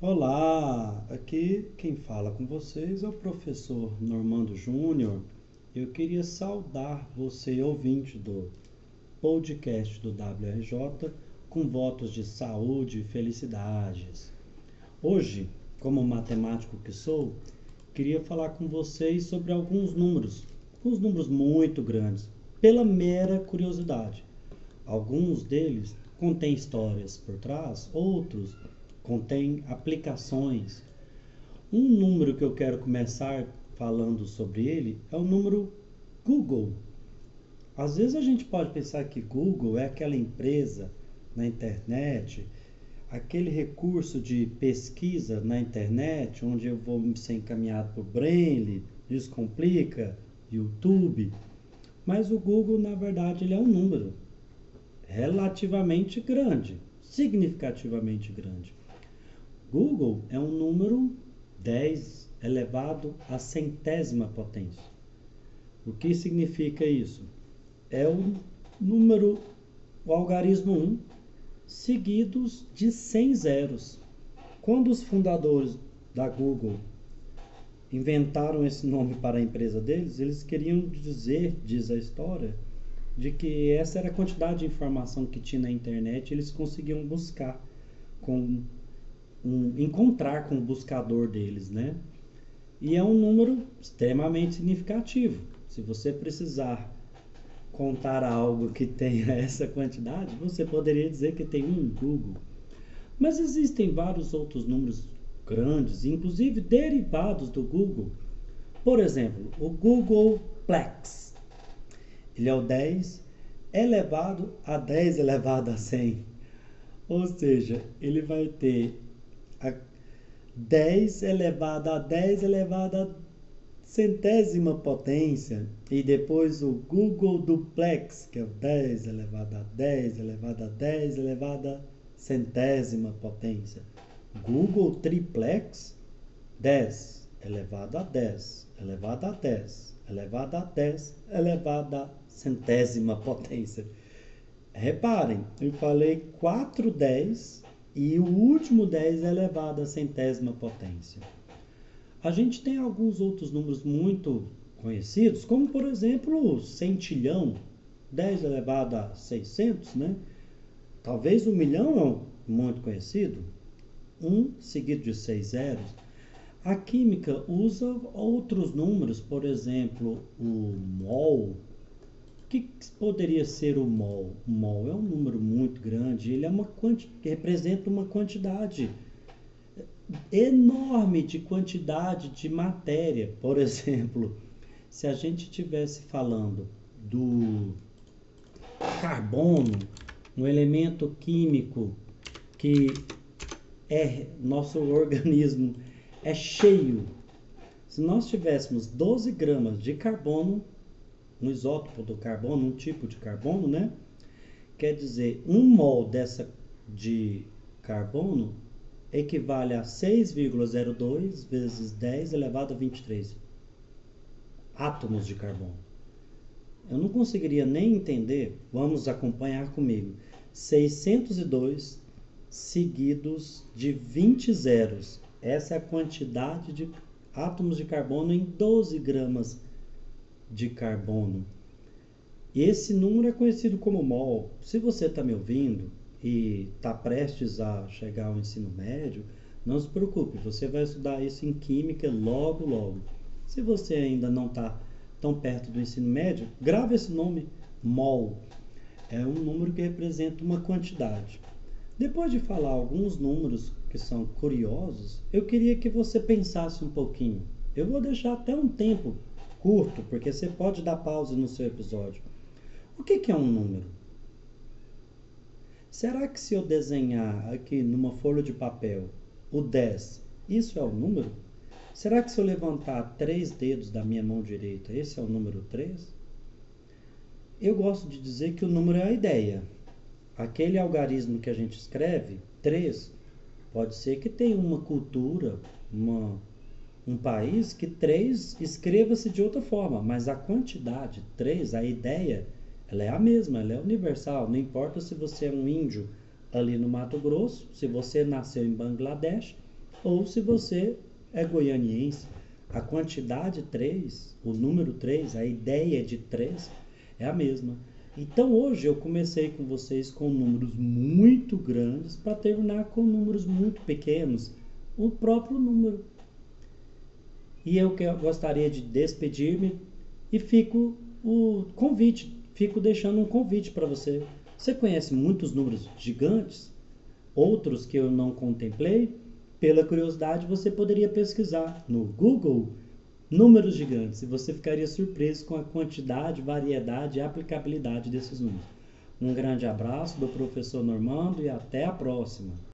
Olá, aqui quem fala com vocês é o professor Normando Júnior. Eu queria saudar você, ouvinte do podcast do WRJ, com votos de saúde e felicidades. Hoje, como matemático que sou, queria falar com vocês sobre alguns números, alguns números muito grandes, pela mera curiosidade. Alguns deles contêm histórias por trás, outros contêm aplicações. Um número que eu quero começar falando sobre ele é o número Google. Às vezes a gente pode pensar que Google é aquela empresa na internet, aquele recurso de pesquisa na internet, onde eu vou ser encaminhado por Braille, Descomplica, YouTube. Mas o Google, na verdade, ele é um número relativamente grande, significativamente grande. Google é um número 10 elevado à centésima potência. O que significa isso? É o número, o algarismo 1, seguidos de 100 zeros. Quando os fundadores da Google inventaram esse nome para a empresa deles, eles queriam dizer, diz a história, de que essa era a quantidade de informação que tinha na internet, eles conseguiam buscar com um, encontrar com o buscador deles, né? E é um número extremamente significativo. Se você precisar contar algo que tenha essa quantidade, você poderia dizer que tem um Google. Mas existem vários outros números grandes, inclusive derivados do Google. Por exemplo, o Google Plex ele é o 10 elevado a 10 elevado a 100. Ou seja, ele vai ter a 10 elevado a 10 elevado a centésima potência e depois o Google Duplex, que é o 10 elevado a 10 elevado a 10 elevado a centésima potência. Google Triplex, 10 elevado a 10 elevado a 10 elevado a 10 elevado a centésima potência. Reparem, eu falei 4 10 e o último 10 elevado à centésima potência. A gente tem alguns outros números muito conhecidos, como por exemplo o centilhão, 10 elevado a 600, né? Talvez o milhão é um muito conhecido, 1 seguido de 6 zeros. A química usa outros números, por exemplo, o mol, que poderia ser o mol? O mol é um número muito grande, ele é uma quanti representa uma quantidade enorme de quantidade de matéria. Por exemplo, se a gente estivesse falando do carbono, um elemento químico que é nosso organismo é cheio. Se nós tivéssemos 12 gramas de carbono, um isótopo do carbono, um tipo de carbono, né? Quer dizer, um mol dessa de carbono equivale a 6,02 vezes 10 elevado a 23 átomos de carbono. Eu não conseguiria nem entender, vamos acompanhar comigo. 602 seguidos de 20 zeros. Essa é a quantidade de átomos de carbono em 12 gramas de carbono. Esse número é conhecido como mol. Se você está me ouvindo e está prestes a chegar ao ensino médio, não se preocupe, você vai estudar isso em química logo, logo. Se você ainda não está tão perto do ensino médio, grave esse nome mol. É um número que representa uma quantidade. Depois de falar alguns números que são curiosos, eu queria que você pensasse um pouquinho. Eu vou deixar até um tempo curto, porque você pode dar pausa no seu episódio. O que, que é um número? Será que se eu desenhar aqui numa folha de papel o 10, isso é o número? Será que se eu levantar três dedos da minha mão direita, esse é o número 3? Eu gosto de dizer que o número é a ideia. Aquele algarismo que a gente escreve, 3, pode ser que tenha uma cultura, uma um país que três escreva-se de outra forma, mas a quantidade, três, a ideia, ela é a mesma, ela é universal. Não importa se você é um índio ali no Mato Grosso, se você nasceu em Bangladesh ou se você é goianiense. A quantidade 3, o número 3, a ideia de 3 é a mesma. Então hoje eu comecei com vocês com números muito grandes para terminar com números muito pequenos, o próprio número. E eu gostaria de despedir-me e fico o convite, fico deixando um convite para você. Você conhece muitos números gigantes? Outros que eu não contemplei? Pela curiosidade, você poderia pesquisar no Google números gigantes e você ficaria surpreso com a quantidade, variedade e aplicabilidade desses números. Um grande abraço do professor Normando e até a próxima!